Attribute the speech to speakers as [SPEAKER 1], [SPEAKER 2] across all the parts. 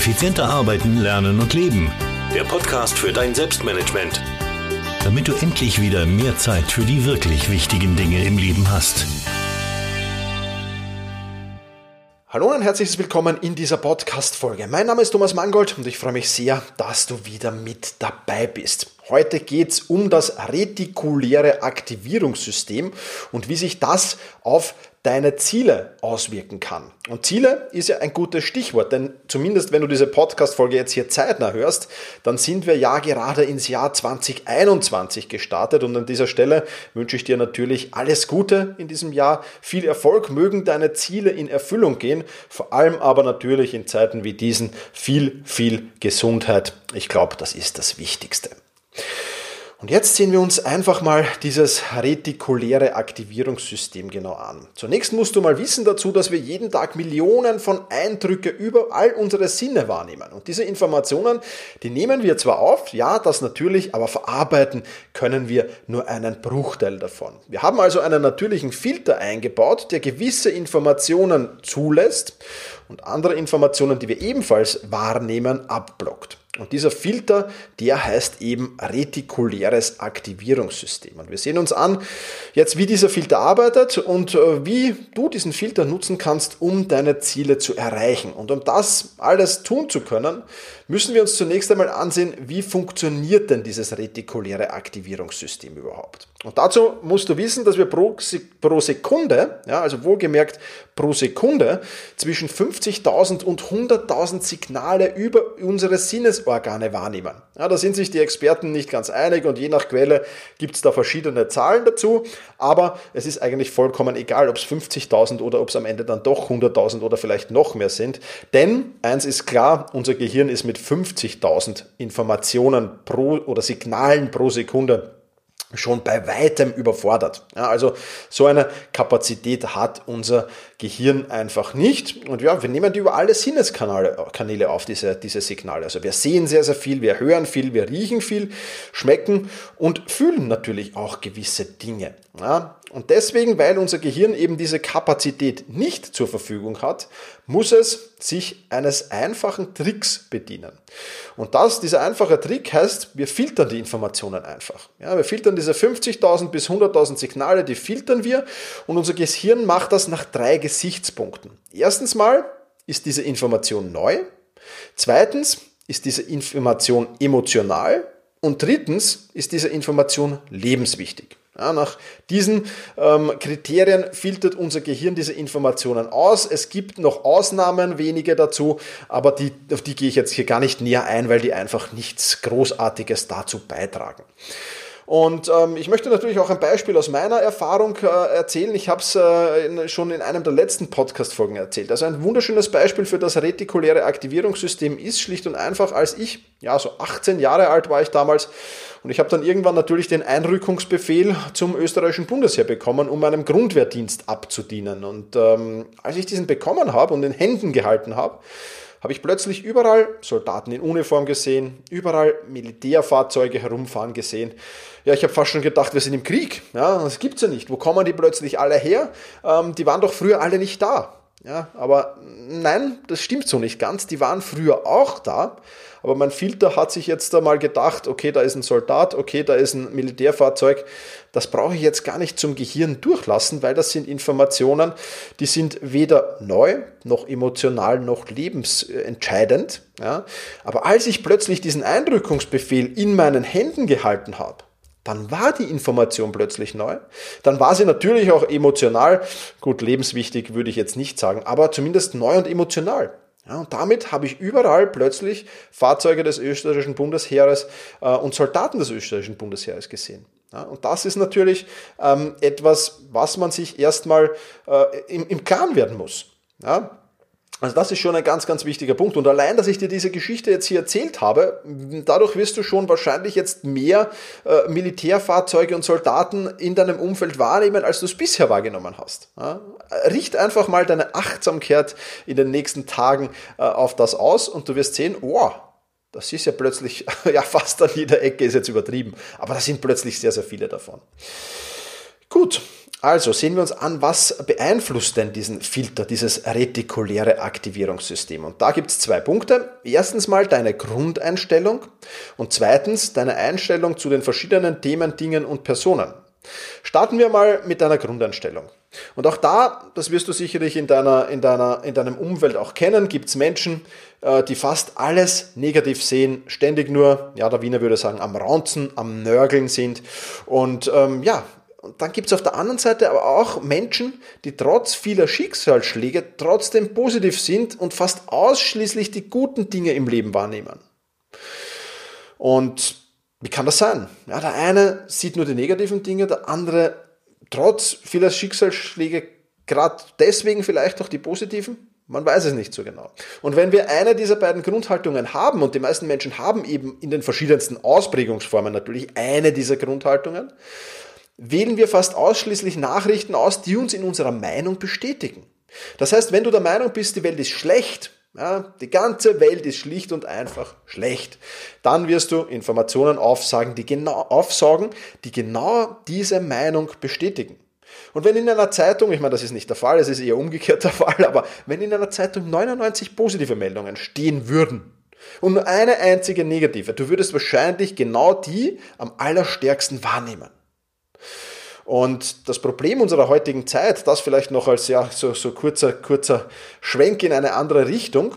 [SPEAKER 1] Effizienter arbeiten, lernen und leben. Der Podcast für dein Selbstmanagement. Damit du endlich wieder mehr Zeit für die wirklich wichtigen Dinge im Leben hast.
[SPEAKER 2] Hallo und herzliches Willkommen in dieser Podcast-Folge. Mein Name ist Thomas Mangold und ich freue mich sehr, dass du wieder mit dabei bist. Heute geht es um das retikuläre Aktivierungssystem und wie sich das auf deine Ziele auswirken kann. Und Ziele ist ja ein gutes Stichwort, denn zumindest wenn du diese Podcast-Folge jetzt hier zeitnah hörst, dann sind wir ja gerade ins Jahr 2021 gestartet und an dieser Stelle wünsche ich dir natürlich alles Gute in diesem Jahr, viel Erfolg, mögen deine Ziele in Erfüllung gehen, vor allem aber natürlich in Zeiten wie diesen viel, viel Gesundheit. Ich glaube, das ist das Wichtigste. Und jetzt sehen wir uns einfach mal dieses retikuläre Aktivierungssystem genau an. Zunächst musst du mal wissen dazu, dass wir jeden Tag Millionen von Eindrücke über all unsere Sinne wahrnehmen. Und diese Informationen, die nehmen wir zwar auf, ja, das natürlich, aber verarbeiten können wir nur einen Bruchteil davon. Wir haben also einen natürlichen Filter eingebaut, der gewisse Informationen zulässt und andere Informationen, die wir ebenfalls wahrnehmen, abblockt. Und dieser Filter, der heißt eben retikuläres Aktivierungssystem. Und wir sehen uns an jetzt, wie dieser Filter arbeitet und äh, wie du diesen Filter nutzen kannst, um deine Ziele zu erreichen. Und um das alles tun zu können, müssen wir uns zunächst einmal ansehen, wie funktioniert denn dieses retikuläre Aktivierungssystem überhaupt. Und dazu musst du wissen, dass wir pro, Sekunde, ja, also wohlgemerkt pro Sekunde, zwischen 50.000 und 100.000 Signale über unsere Sinnesorgane wahrnehmen. Ja, da sind sich die Experten nicht ganz einig und je nach Quelle gibt es da verschiedene Zahlen dazu, aber es ist eigentlich vollkommen egal, ob es 50.000 oder ob es am Ende dann doch 100.000 oder vielleicht noch mehr sind. Denn eins ist klar, unser Gehirn ist mit 50.000 Informationen pro oder Signalen pro Sekunde schon bei weitem überfordert. Ja, also so eine Kapazität hat unser Gehirn einfach nicht. Und ja, wir nehmen die über alle Sinneskanäle auf, diese, diese Signale. Also wir sehen sehr, sehr viel, wir hören viel, wir riechen viel, schmecken und fühlen natürlich auch gewisse Dinge. Ja, und deswegen, weil unser Gehirn eben diese Kapazität nicht zur Verfügung hat, muss es sich eines einfachen Tricks bedienen. Und das, dieser einfache Trick heißt, wir filtern die Informationen einfach. Ja, wir filtern diese 50.000 bis 100.000 Signale, die filtern wir und unser Gehirn macht das nach drei Gesichtspunkten. Erstens mal ist diese Information neu. Zweitens ist diese Information emotional. Und drittens ist diese Information lebenswichtig. Ja, nach diesen ähm, Kriterien filtert unser Gehirn diese Informationen aus. Es gibt noch Ausnahmen, wenige dazu, aber die, auf die gehe ich jetzt hier gar nicht näher ein, weil die einfach nichts Großartiges dazu beitragen. Und ähm, ich möchte natürlich auch ein Beispiel aus meiner Erfahrung äh, erzählen. Ich habe es äh, schon in einem der letzten Podcast-Folgen erzählt. Also ein wunderschönes Beispiel für das retikuläre Aktivierungssystem ist schlicht und einfach, als ich, ja, so 18 Jahre alt war ich damals, und ich habe dann irgendwann natürlich den Einrückungsbefehl zum österreichischen Bundesheer bekommen, um meinem Grundwehrdienst abzudienen. Und ähm, als ich diesen bekommen habe und in Händen gehalten habe, habe ich plötzlich überall Soldaten in Uniform gesehen, überall Militärfahrzeuge herumfahren gesehen. Ja, ich habe fast schon gedacht, wir sind im Krieg. Ja, das gibt's ja nicht. Wo kommen die plötzlich alle her? Ähm, die waren doch früher alle nicht da. Ja, aber nein, das stimmt so nicht ganz. Die waren früher auch da, aber mein Filter hat sich jetzt einmal gedacht, okay, da ist ein Soldat, okay, da ist ein Militärfahrzeug. Das brauche ich jetzt gar nicht zum Gehirn durchlassen, weil das sind Informationen, die sind weder neu, noch emotional, noch lebensentscheidend. Ja. Aber als ich plötzlich diesen Eindrückungsbefehl in meinen Händen gehalten habe, dann war die Information plötzlich neu. Dann war sie natürlich auch emotional, gut, lebenswichtig würde ich jetzt nicht sagen, aber zumindest neu und emotional. Ja, und damit habe ich überall plötzlich Fahrzeuge des österreichischen Bundesheeres äh, und Soldaten des österreichischen Bundesheeres gesehen. Ja, und das ist natürlich ähm, etwas, was man sich erstmal äh, im, im Klaren werden muss. Ja, also das ist schon ein ganz, ganz wichtiger Punkt. Und allein, dass ich dir diese Geschichte jetzt hier erzählt habe, dadurch wirst du schon wahrscheinlich jetzt mehr äh, Militärfahrzeuge und Soldaten in deinem Umfeld wahrnehmen, als du es bisher wahrgenommen hast. Ja? Richt einfach mal deine Achtsamkeit in den nächsten Tagen äh, auf das aus und du wirst sehen, wow, das ist ja plötzlich, ja fast an jeder Ecke ist jetzt übertrieben, aber da sind plötzlich sehr, sehr viele davon. Gut, Also sehen wir uns an, was beeinflusst denn diesen Filter, dieses retikuläre Aktivierungssystem. Und da gibt es zwei Punkte. Erstens mal deine Grundeinstellung und zweitens deine Einstellung zu den verschiedenen Themen, Dingen und Personen. Starten wir mal mit deiner Grundeinstellung. Und auch da, das wirst du sicherlich in deiner, in deiner, in deinem Umfeld auch kennen, gibt es Menschen, äh, die fast alles negativ sehen, ständig nur, ja, der Wiener würde sagen, am Raunzen, am Nörgeln sind. Und ähm, ja, und dann gibt es auf der anderen Seite aber auch Menschen, die trotz vieler Schicksalsschläge trotzdem positiv sind und fast ausschließlich die guten Dinge im Leben wahrnehmen. Und wie kann das sein? Ja, der eine sieht nur die negativen Dinge, der andere trotz vieler Schicksalsschläge gerade deswegen vielleicht auch die positiven. Man weiß es nicht so genau. Und wenn wir eine dieser beiden Grundhaltungen haben, und die meisten Menschen haben eben in den verschiedensten Ausprägungsformen natürlich eine dieser Grundhaltungen, wählen wir fast ausschließlich Nachrichten aus, die uns in unserer Meinung bestätigen. Das heißt, wenn du der Meinung bist, die Welt ist schlecht, ja, die ganze Welt ist schlicht und einfach schlecht, dann wirst du Informationen aufsagen, die genau, aufsaugen, die genau diese Meinung bestätigen. Und wenn in einer Zeitung, ich meine, das ist nicht der Fall, es ist eher umgekehrt der Fall, aber wenn in einer Zeitung 99 positive Meldungen stehen würden und nur eine einzige negative, du würdest wahrscheinlich genau die am allerstärksten wahrnehmen. Und das Problem unserer heutigen Zeit, das vielleicht noch als ja, so, so kurzer, kurzer Schwenk in eine andere Richtung,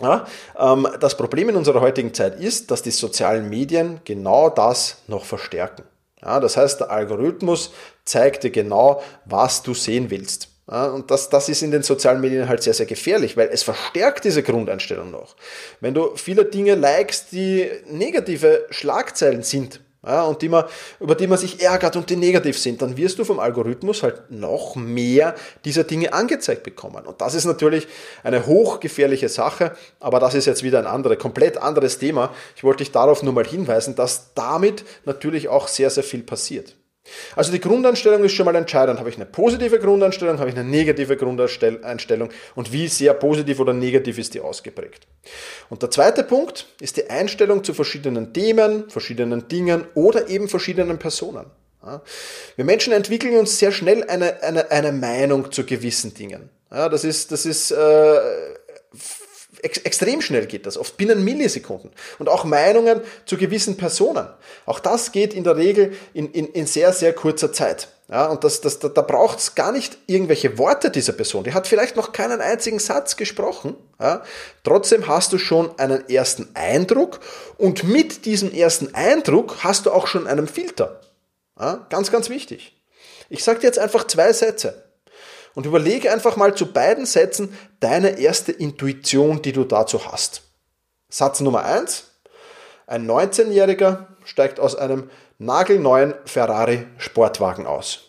[SPEAKER 2] ja, ähm, das Problem in unserer heutigen Zeit ist, dass die sozialen Medien genau das noch verstärken. Ja, das heißt, der Algorithmus zeigt dir genau, was du sehen willst. Ja, und das, das ist in den sozialen Medien halt sehr, sehr gefährlich, weil es verstärkt diese Grundeinstellung noch. Wenn du viele Dinge likest, die negative Schlagzeilen sind, ja, und die man, über die man sich ärgert und die negativ sind, dann wirst du vom Algorithmus halt noch mehr dieser Dinge angezeigt bekommen. Und das ist natürlich eine hochgefährliche Sache, aber das ist jetzt wieder ein anderes, komplett anderes Thema. Ich wollte dich darauf nur mal hinweisen, dass damit natürlich auch sehr, sehr viel passiert. Also die Grundeinstellung ist schon mal entscheidend. Habe ich eine positive Grundeinstellung, habe ich eine negative Grundeinstellung und wie sehr positiv oder negativ ist die ausgeprägt. Und der zweite Punkt ist die Einstellung zu verschiedenen Themen, verschiedenen Dingen oder eben verschiedenen Personen. Wir Menschen entwickeln uns sehr schnell eine, eine, eine Meinung zu gewissen Dingen. Das ist, das ist äh, Ex extrem schnell geht das, oft binnen Millisekunden. Und auch Meinungen zu gewissen Personen. Auch das geht in der Regel in, in, in sehr, sehr kurzer Zeit. Ja, und das, das, da, da braucht es gar nicht irgendwelche Worte dieser Person. Die hat vielleicht noch keinen einzigen Satz gesprochen. Ja. Trotzdem hast du schon einen ersten Eindruck und mit diesem ersten Eindruck hast du auch schon einen Filter. Ja, ganz, ganz wichtig. Ich sage dir jetzt einfach zwei Sätze. Und überlege einfach mal zu beiden Sätzen deine erste Intuition, die du dazu hast. Satz Nummer eins: Ein 19-Jähriger steigt aus einem nagelneuen Ferrari Sportwagen aus.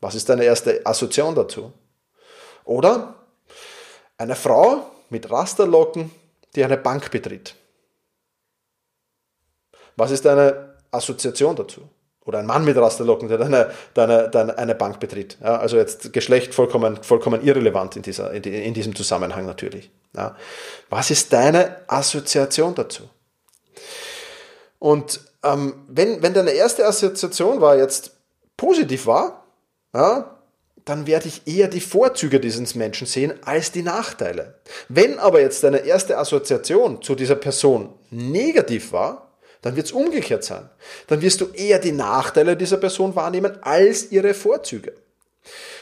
[SPEAKER 2] Was ist deine erste Assoziation dazu? Oder eine Frau mit Rasterlocken, die eine Bank betritt. Was ist deine Assoziation dazu? Oder ein Mann mit Rasterlocken, der eine, eine, eine, eine Bank betritt. Ja, also jetzt Geschlecht vollkommen, vollkommen irrelevant in, dieser, in, in diesem Zusammenhang natürlich. Ja. Was ist deine Assoziation dazu? Und ähm, wenn, wenn deine erste Assoziation war jetzt positiv war, ja, dann werde ich eher die Vorzüge dieses Menschen sehen als die Nachteile. Wenn aber jetzt deine erste Assoziation zu dieser Person negativ war, dann wird es umgekehrt sein. Dann wirst du eher die Nachteile dieser Person wahrnehmen als ihre Vorzüge.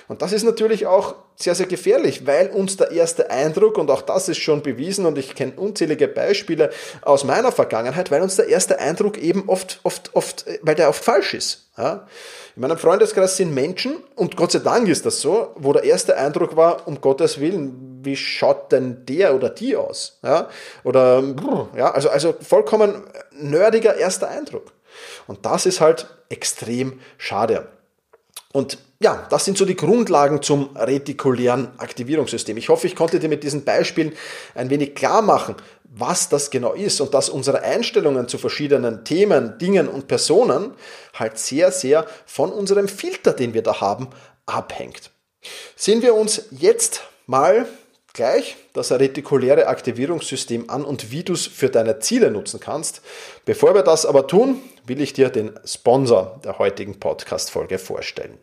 [SPEAKER 2] Und das ist natürlich auch sehr, sehr gefährlich, weil uns der erste Eindruck, und auch das ist schon bewiesen, und ich kenne unzählige Beispiele aus meiner Vergangenheit, weil uns der erste Eindruck eben oft, oft, oft, weil der oft falsch ist. Ja? In meinem Freundeskreis sind Menschen, und Gott sei Dank ist das so, wo der erste Eindruck war, um Gottes Willen, wie schaut denn der oder die aus? Ja? Oder, ja, also, also vollkommen nerdiger erster Eindruck. Und das ist halt extrem schade. Und ja, das sind so die Grundlagen zum retikulären Aktivierungssystem. Ich hoffe, ich konnte dir mit diesen Beispielen ein wenig klar machen, was das genau ist und dass unsere Einstellungen zu verschiedenen Themen, Dingen und Personen halt sehr, sehr von unserem Filter, den wir da haben, abhängt. Sehen wir uns jetzt mal gleich das retikuläre Aktivierungssystem an und wie du es für deine Ziele nutzen kannst. Bevor wir das aber tun, will ich dir den Sponsor der heutigen Podcast-Folge vorstellen.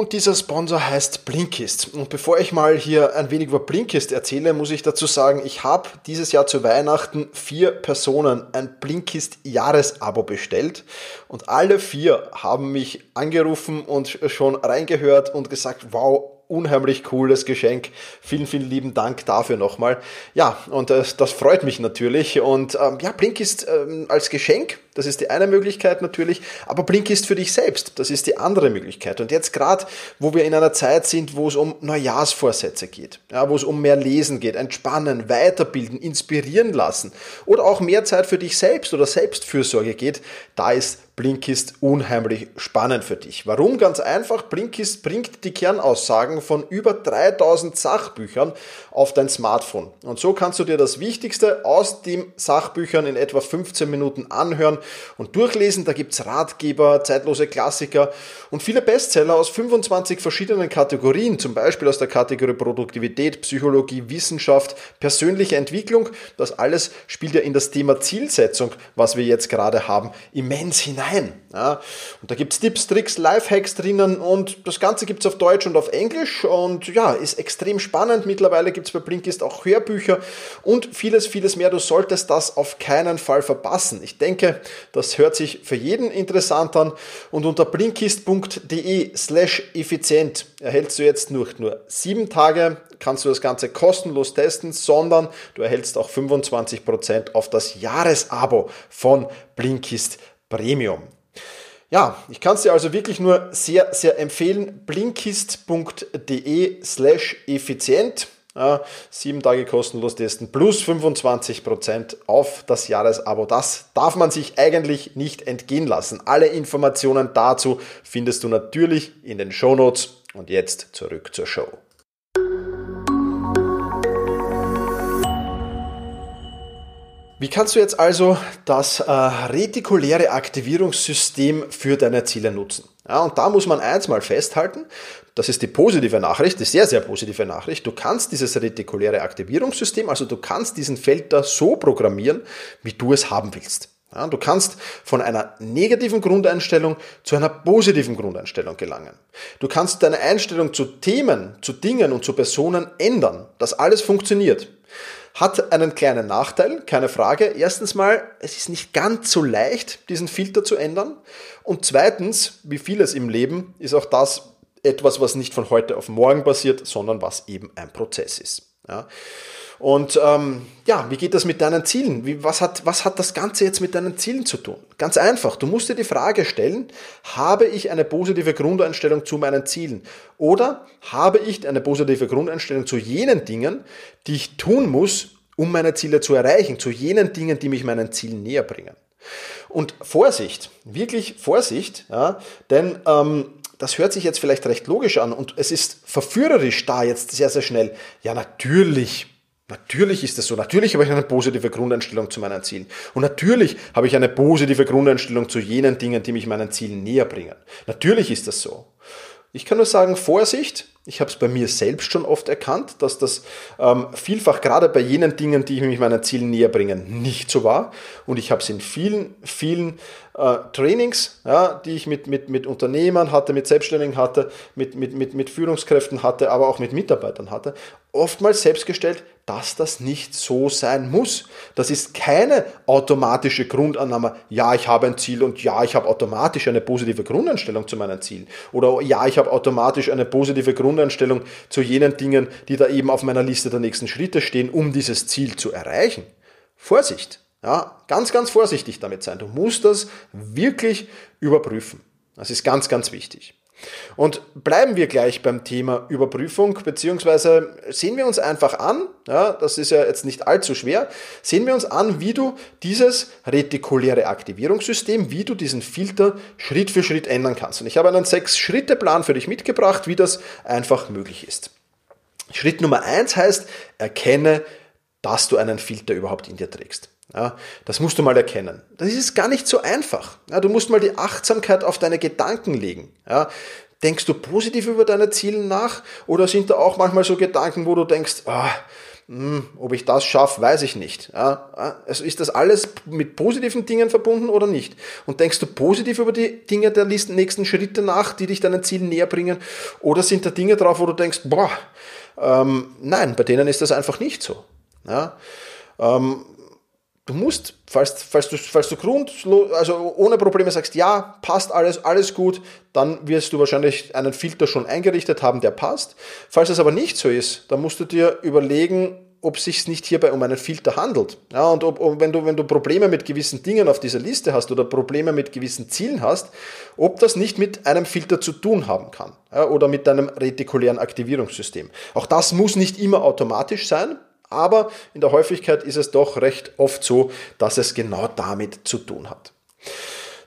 [SPEAKER 2] Und dieser Sponsor heißt Blinkist. Und bevor ich mal hier ein wenig über Blinkist erzähle, muss ich dazu sagen, ich habe dieses Jahr zu Weihnachten vier Personen ein Blinkist Jahresabo bestellt. Und alle vier haben mich angerufen und schon reingehört und gesagt, wow, unheimlich cooles Geschenk. Vielen, vielen lieben Dank dafür nochmal. Ja, und das, das freut mich natürlich. Und ähm, ja, Blinkist ähm, als Geschenk das ist die eine Möglichkeit natürlich, aber Blink ist für dich selbst. Das ist die andere Möglichkeit. Und jetzt gerade, wo wir in einer Zeit sind, wo es um Neujahrsvorsätze geht, ja, wo es um mehr Lesen geht, entspannen, weiterbilden, inspirieren lassen oder auch mehr Zeit für dich selbst oder Selbstfürsorge geht, da ist Blinkist unheimlich spannend für dich. Warum? Ganz einfach, Blinkist bringt die Kernaussagen von über 3000 Sachbüchern auf dein Smartphone. Und so kannst du dir das Wichtigste aus den Sachbüchern in etwa 15 Minuten anhören und durchlesen. Da gibt's Ratgeber, zeitlose Klassiker und viele Bestseller aus 25 verschiedenen Kategorien, zum Beispiel aus der Kategorie Produktivität, Psychologie, Wissenschaft, persönliche Entwicklung. Das alles spielt ja in das Thema Zielsetzung, was wir jetzt gerade haben, immens hinein. Ja, und da gibt's Tipps, Tricks, Lifehacks drinnen und das Ganze gibt's auf Deutsch und auf Englisch und ja, ist extrem spannend. Mittlerweile gibt's bei Blinkist auch Hörbücher und vieles, vieles mehr. Du solltest das auf keinen Fall verpassen. Ich denke, das hört sich für jeden interessant an und unter blinkist.de slash effizient erhältst du jetzt nur, nur sieben Tage, kannst du das Ganze kostenlos testen, sondern du erhältst auch 25% auf das Jahresabo von Blinkist Premium. Ja, ich kann es dir also wirklich nur sehr, sehr empfehlen. Blinkist.de slash effizient. Sieben Tage kostenlos testen plus 25% auf das Jahresabo. Das darf man sich eigentlich nicht entgehen lassen. Alle Informationen dazu findest du natürlich in den Shownotes. Und jetzt zurück zur Show. Wie kannst du jetzt also das äh, retikuläre Aktivierungssystem für deine Ziele nutzen? Ja, und da muss man eins mal festhalten, das ist die positive Nachricht, die sehr, sehr positive Nachricht. Du kannst dieses retikuläre Aktivierungssystem, also du kannst diesen Filter so programmieren, wie du es haben willst. Ja, du kannst von einer negativen Grundeinstellung zu einer positiven Grundeinstellung gelangen. Du kannst deine Einstellung zu Themen, zu Dingen und zu Personen ändern. Das alles funktioniert. Hat einen kleinen Nachteil, keine Frage. Erstens mal, es ist nicht ganz so leicht, diesen Filter zu ändern. Und zweitens, wie vieles im Leben, ist auch das etwas, was nicht von heute auf morgen passiert, sondern was eben ein Prozess ist. Ja. Und ähm, ja, wie geht das mit deinen Zielen? Wie, was, hat, was hat das Ganze jetzt mit deinen Zielen zu tun? Ganz einfach, du musst dir die Frage stellen, habe ich eine positive Grundeinstellung zu meinen Zielen? Oder habe ich eine positive Grundeinstellung zu jenen Dingen, die ich tun muss, um meine Ziele zu erreichen, zu jenen Dingen, die mich meinen Zielen näher bringen? Und Vorsicht, wirklich Vorsicht, ja, denn ähm, das hört sich jetzt vielleicht recht logisch an und es ist verführerisch da jetzt sehr, sehr schnell. Ja, natürlich Natürlich ist das so. Natürlich habe ich eine positive Grundeinstellung zu meinen Zielen. Und natürlich habe ich eine positive Grundeinstellung zu jenen Dingen, die mich meinen Zielen näher bringen. Natürlich ist das so. Ich kann nur sagen, Vorsicht, ich habe es bei mir selbst schon oft erkannt, dass das ähm, vielfach gerade bei jenen Dingen, die mich meinen Zielen näher bringen, nicht so war. Und ich habe es in vielen, vielen äh, Trainings, ja, die ich mit, mit, mit Unternehmern hatte, mit Selbstständigen hatte, mit, mit, mit, mit Führungskräften hatte, aber auch mit Mitarbeitern hatte, oftmals selbstgestellt, dass das nicht so sein muss. Das ist keine automatische Grundannahme, ja, ich habe ein Ziel und ja, ich habe automatisch eine positive Grundeinstellung zu meinen Zielen. Oder ja, ich habe automatisch eine positive Grundeinstellung zu jenen Dingen, die da eben auf meiner Liste der nächsten Schritte stehen, um dieses Ziel zu erreichen. Vorsicht! Ja, ganz, ganz vorsichtig damit sein. Du musst das wirklich überprüfen. Das ist ganz, ganz wichtig. Und bleiben wir gleich beim Thema Überprüfung, beziehungsweise sehen wir uns einfach an, ja, das ist ja jetzt nicht allzu schwer, sehen wir uns an, wie du dieses retikuläre Aktivierungssystem, wie du diesen Filter Schritt für Schritt ändern kannst. Und ich habe einen Sechs-Schritte-Plan für dich mitgebracht, wie das einfach möglich ist. Schritt Nummer eins heißt, erkenne, dass du einen Filter überhaupt in dir trägst. Ja, das musst du mal erkennen. Das ist gar nicht so einfach. Ja, du musst mal die Achtsamkeit auf deine Gedanken legen. Ja, denkst du positiv über deine Ziele nach oder sind da auch manchmal so Gedanken, wo du denkst, oh, hm, ob ich das schaffe, weiß ich nicht. Also ist das alles mit positiven Dingen verbunden oder nicht? Und denkst du positiv über die Dinge der nächsten Schritte nach, die dich deinen Zielen näher bringen? Oder sind da Dinge drauf, wo du denkst, boah, ähm, nein, bei denen ist das einfach nicht so. Ja, ähm, du musst, falls, falls du, falls du grundlos, also ohne Probleme sagst, ja, passt alles, alles gut, dann wirst du wahrscheinlich einen Filter schon eingerichtet haben, der passt. Falls es aber nicht so ist, dann musst du dir überlegen, ob es sich nicht hierbei um einen Filter handelt. Ja, und ob, ob, wenn, du, wenn du Probleme mit gewissen Dingen auf dieser Liste hast oder Probleme mit gewissen Zielen hast, ob das nicht mit einem Filter zu tun haben kann ja, oder mit deinem retikulären Aktivierungssystem. Auch das muss nicht immer automatisch sein, aber in der Häufigkeit ist es doch recht oft so, dass es genau damit zu tun hat.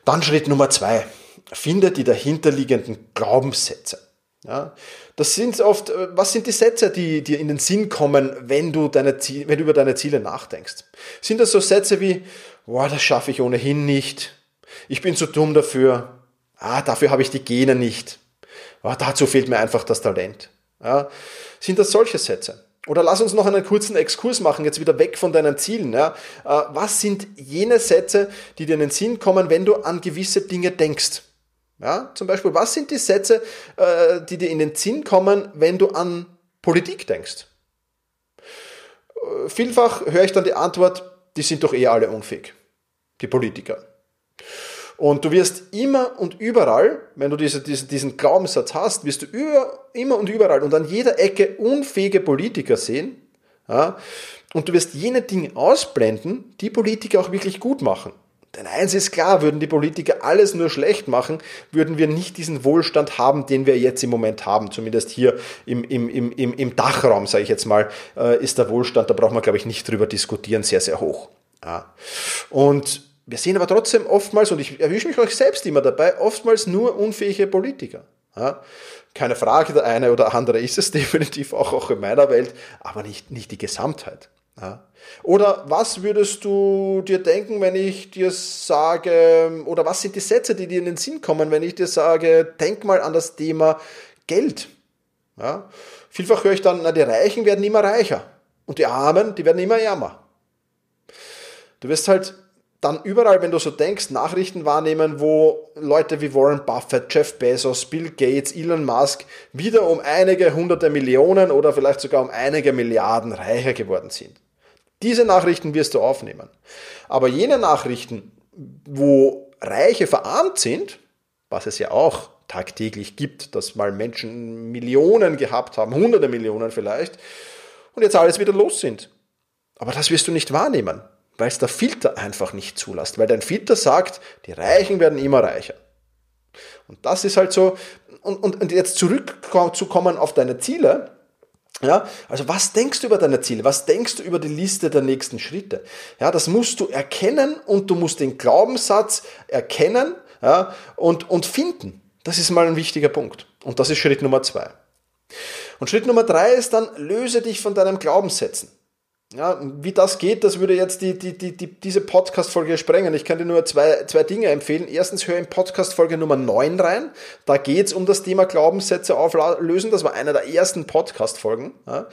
[SPEAKER 2] Dann Schritt Nummer zwei. Finde die dahinterliegenden Glaubenssätze. Ja, das sind oft, äh, was sind die Sätze, die dir in den Sinn kommen, wenn du, deine wenn du über deine Ziele nachdenkst? Sind das so Sätze wie, boah, das schaffe ich ohnehin nicht, ich bin zu dumm dafür, ah, dafür habe ich die Gene nicht, oh, dazu fehlt mir einfach das Talent. Ja, sind das solche Sätze? Oder lass uns noch einen kurzen Exkurs machen, jetzt wieder weg von deinen Zielen. Ja. Äh, was sind jene Sätze, die dir in den Sinn kommen, wenn du an gewisse Dinge denkst? Ja, zum Beispiel, was sind die Sätze, äh, die dir in den Sinn kommen, wenn du an Politik denkst? Äh, vielfach höre ich dann die Antwort, die sind doch eh alle unfähig, die Politiker. Und du wirst immer und überall, wenn du diese, diese, diesen Glaubenssatz hast, wirst du über, immer und überall und an jeder Ecke unfähige Politiker sehen. Ja? Und du wirst jene Dinge ausblenden, die Politiker auch wirklich gut machen. Denn eins ist klar, würden die Politiker alles nur schlecht machen, würden wir nicht diesen Wohlstand haben, den wir jetzt im Moment haben. Zumindest hier im, im, im, im Dachraum, sage ich jetzt mal, äh, ist der Wohlstand, da braucht man, glaube ich, nicht drüber diskutieren, sehr, sehr hoch. Ja. Und wir sehen aber trotzdem oftmals, und ich erwische mich euch selbst immer dabei, oftmals nur unfähige Politiker. Ja, keine Frage, der eine oder andere ist es definitiv auch, auch in meiner Welt, aber nicht, nicht die Gesamtheit. Ja. Oder was würdest du dir denken, wenn ich dir sage, oder was sind die Sätze, die dir in den Sinn kommen, wenn ich dir sage, denk mal an das Thema Geld. Ja. Vielfach höre ich dann, na, die Reichen werden immer reicher und die Armen, die werden immer ärmer. Du wirst halt dann überall, wenn du so denkst, Nachrichten wahrnehmen, wo Leute wie Warren Buffett, Jeff Bezos, Bill Gates, Elon Musk wieder um einige hunderte Millionen oder vielleicht sogar um einige Milliarden reicher geworden sind. Diese Nachrichten wirst du aufnehmen. Aber jene Nachrichten, wo Reiche verarmt sind, was es ja auch tagtäglich gibt, dass mal Menschen Millionen gehabt haben, hunderte Millionen vielleicht, und jetzt alles wieder los sind. Aber das wirst du nicht wahrnehmen weil es der Filter einfach nicht zulässt, weil dein Filter sagt, die Reichen werden immer reicher. Und das ist halt so, und, und, und jetzt zurückzukommen auf deine Ziele, ja, also was denkst du über deine Ziele? Was denkst du über die Liste der nächsten Schritte? Ja, das musst du erkennen und du musst den Glaubenssatz erkennen ja, und, und finden. Das ist mal ein wichtiger Punkt. Und das ist Schritt Nummer zwei. Und Schritt Nummer drei ist dann, löse dich von deinem Glaubenssätzen. Ja, wie das geht, das würde jetzt die, die, die, die, diese Podcast-Folge sprengen. Ich kann dir nur zwei, zwei Dinge empfehlen. Erstens hör in Podcast-Folge Nummer 9 rein. Da geht's um das Thema Glaubenssätze auflösen. Das war einer der ersten Podcast-Folgen. Ja.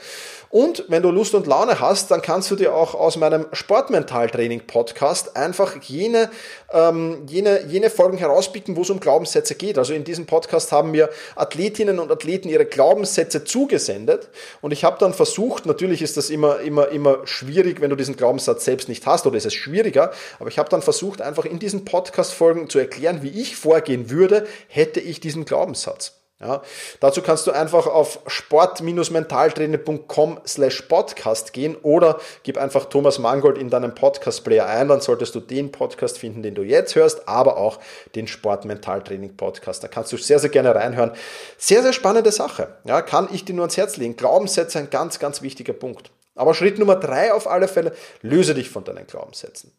[SPEAKER 2] Und wenn du Lust und Laune hast, dann kannst du dir auch aus meinem Sportmental-Training-Podcast einfach jene, ähm, jene, jene Folgen herauspicken, wo es um Glaubenssätze geht. Also in diesem Podcast haben mir Athletinnen und Athleten ihre Glaubenssätze zugesendet. Und ich habe dann versucht, natürlich ist das immer, immer, immer schwierig, wenn du diesen Glaubenssatz selbst nicht hast, oder ist es schwieriger, aber ich habe dann versucht, einfach in diesen Podcast-Folgen zu erklären, wie ich vorgehen würde, hätte ich diesen Glaubenssatz. Ja, dazu kannst du einfach auf sport-mentaltrainer.com slash podcast gehen oder gib einfach Thomas Mangold in deinem Podcast-Player ein, dann solltest du den Podcast finden, den du jetzt hörst, aber auch den Sport-Mentaltraining-Podcast. Da kannst du sehr, sehr gerne reinhören. Sehr, sehr spannende Sache. Ja, kann ich dir nur ans Herz legen. Glaubenssätze ein ganz, ganz wichtiger Punkt. Aber Schritt Nummer drei auf alle Fälle, löse dich von deinen Glaubenssätzen.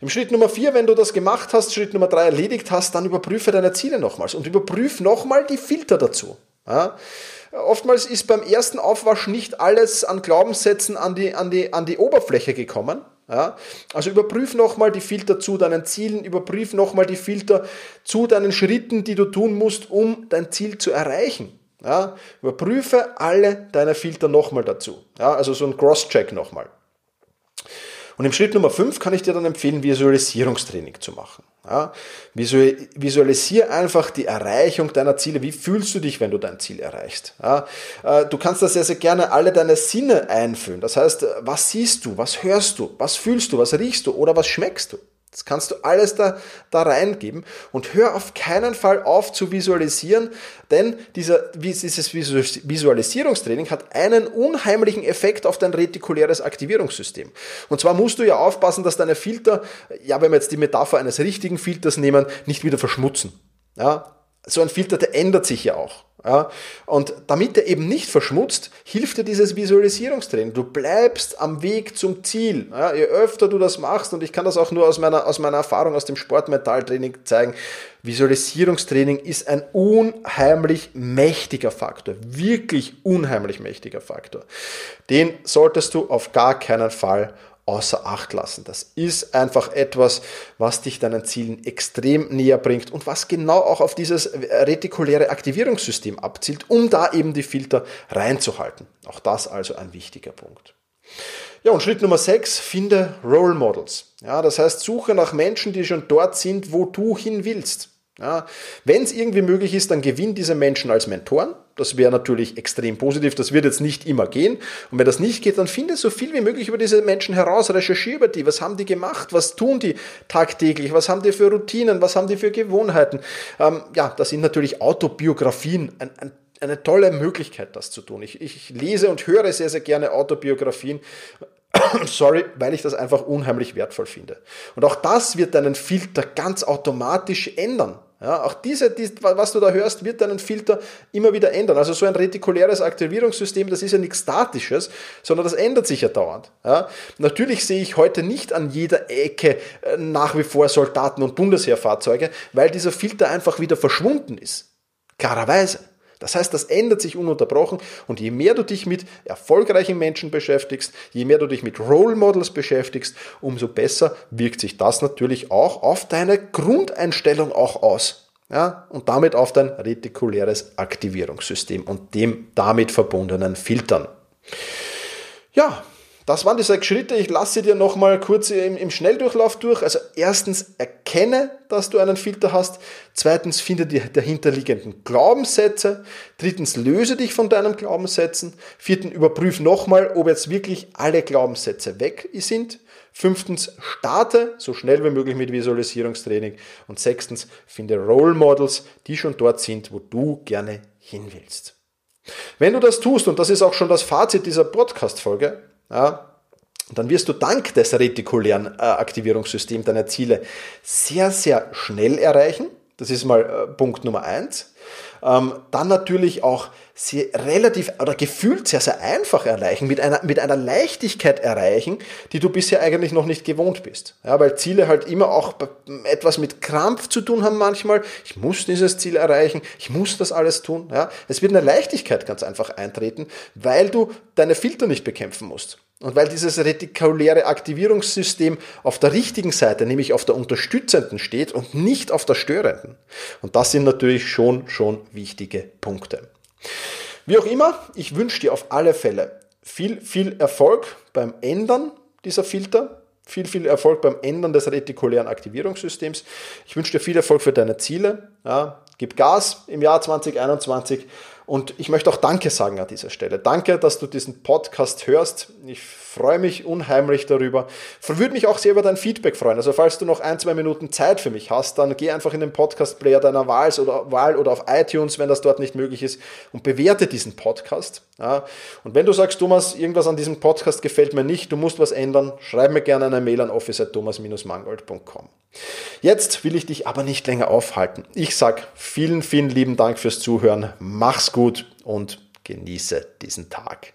[SPEAKER 2] Im Schritt Nummer vier, wenn du das gemacht hast, Schritt Nummer drei erledigt hast, dann überprüfe deine Ziele nochmals und überprüf nochmal die Filter dazu. Ja? Oftmals ist beim ersten Aufwasch nicht alles an Glaubenssätzen an die, an die, an die Oberfläche gekommen. Ja? Also überprüf nochmal die Filter zu deinen Zielen, überprüf nochmal die Filter zu deinen Schritten, die du tun musst, um dein Ziel zu erreichen. Ja? Überprüfe alle deine Filter nochmal dazu. Ja? Also so ein Cross-Check nochmal. Und im Schritt Nummer 5 kann ich dir dann empfehlen, Visualisierungstraining zu machen. Ja, visualisier einfach die Erreichung deiner Ziele. Wie fühlst du dich, wenn du dein Ziel erreichst? Ja, äh, du kannst da sehr, sehr gerne alle deine Sinne einfüllen. Das heißt, was siehst du, was hörst du, was fühlst du, was riechst du oder was schmeckst du? Das kannst du alles da, da reingeben und hör auf keinen Fall auf zu visualisieren, denn dieser, dieses Visualisierungstraining hat einen unheimlichen Effekt auf dein retikuläres Aktivierungssystem. Und zwar musst du ja aufpassen, dass deine Filter, ja, wenn wir jetzt die Metapher eines richtigen Filters nehmen, nicht wieder verschmutzen. Ja, so ein Filter, der ändert sich ja auch. Ja? Und damit er eben nicht verschmutzt, hilft dir dieses Visualisierungstraining. Du bleibst am Weg zum Ziel. Ja? Je öfter du das machst, und ich kann das auch nur aus meiner, aus meiner Erfahrung aus dem Sportmetalltraining zeigen, Visualisierungstraining ist ein unheimlich mächtiger Faktor. Wirklich unheimlich mächtiger Faktor. Den solltest du auf gar keinen Fall außer Acht lassen. Das ist einfach etwas, was dich deinen Zielen extrem näher bringt und was genau auch auf dieses retikuläre Aktivierungssystem abzielt, um da eben die Filter reinzuhalten. Auch das also ein wichtiger Punkt. Ja, und Schritt Nummer 6, finde Role Models. Ja, das heißt, suche nach Menschen, die schon dort sind, wo du hin willst. Ja, Wenn es irgendwie möglich ist, dann gewinn diese Menschen als Mentoren. Das wäre natürlich extrem positiv. Das wird jetzt nicht immer gehen. Und wenn das nicht geht, dann finde so viel wie möglich über diese Menschen heraus. Recherchiere über die. Was haben die gemacht? Was tun die tagtäglich? Was haben die für Routinen? Was haben die für Gewohnheiten? Ähm, ja, das sind natürlich Autobiografien. Ein, ein eine tolle Möglichkeit, das zu tun. Ich, ich lese und höre sehr, sehr gerne Autobiografien. Sorry, weil ich das einfach unheimlich wertvoll finde. Und auch das wird deinen Filter ganz automatisch ändern. Ja, auch diese, die, was du da hörst, wird deinen Filter immer wieder ändern. Also so ein retikuläres Aktivierungssystem, das ist ja nichts Statisches, sondern das ändert sich ja dauernd. Ja, natürlich sehe ich heute nicht an jeder Ecke äh, nach wie vor Soldaten und Bundesheerfahrzeuge, weil dieser Filter einfach wieder verschwunden ist. Klarerweise. Das heißt, das ändert sich ununterbrochen und je mehr du dich mit erfolgreichen Menschen beschäftigst, je mehr du dich mit Role Models beschäftigst, umso besser wirkt sich das natürlich auch auf deine Grundeinstellung auch aus. Ja, und damit auf dein retikuläres Aktivierungssystem und dem damit verbundenen Filtern. Ja, das waren die sechs Schritte. Ich lasse dir nochmal kurz im, im, Schnelldurchlauf durch. Also erstens, erkenne, dass du einen Filter hast. Zweitens, finde die dahinterliegenden Glaubenssätze. Drittens, löse dich von deinen Glaubenssätzen. Viertens, überprüf nochmal, ob jetzt wirklich alle Glaubenssätze weg sind. Fünftens, starte so schnell wie möglich mit Visualisierungstraining. Und sechstens, finde Role Models, die schon dort sind, wo du gerne hin willst. Wenn du das tust, und das ist auch schon das Fazit dieser Podcast-Folge, ja, dann wirst du dank des retikulären äh, Aktivierungssystems deine Ziele sehr, sehr schnell erreichen. Das ist mal äh, Punkt Nummer eins. Ähm, dann natürlich auch sehr relativ oder gefühlt sehr, sehr einfach erreichen, mit einer, mit einer Leichtigkeit erreichen, die du bisher eigentlich noch nicht gewohnt bist. Ja, weil Ziele halt immer auch etwas mit Krampf zu tun haben manchmal. Ich muss dieses Ziel erreichen, ich muss das alles tun. Ja, es wird eine Leichtigkeit ganz einfach eintreten, weil du deine Filter nicht bekämpfen musst. Und weil dieses retikuläre Aktivierungssystem auf der richtigen Seite, nämlich auf der unterstützenden steht und nicht auf der störenden. Und das sind natürlich schon, schon wichtige Punkte. Wie auch immer, ich wünsche dir auf alle Fälle viel, viel Erfolg beim Ändern dieser Filter. Viel, viel Erfolg beim Ändern des retikulären Aktivierungssystems. Ich wünsche dir viel Erfolg für deine Ziele. Ja, gib Gas im Jahr 2021 und ich möchte auch Danke sagen an dieser Stelle. Danke, dass du diesen Podcast hörst. Ich freue mich unheimlich darüber. Würde mich auch sehr über dein Feedback freuen. Also falls du noch ein, zwei Minuten Zeit für mich hast, dann geh einfach in den Podcast-Player deiner Wahl oder, Wahl oder auf iTunes, wenn das dort nicht möglich ist, und bewerte diesen Podcast. Ja. Und wenn du sagst, Thomas, irgendwas an diesem Podcast gefällt mir nicht, du musst was ändern, schreib mir gerne eine Mail an office.thomas-mangold.com. Jetzt will ich dich aber nicht länger aufhalten. Ich sag vielen, vielen lieben Dank fürs Zuhören. Mach's gut und genieße diesen Tag.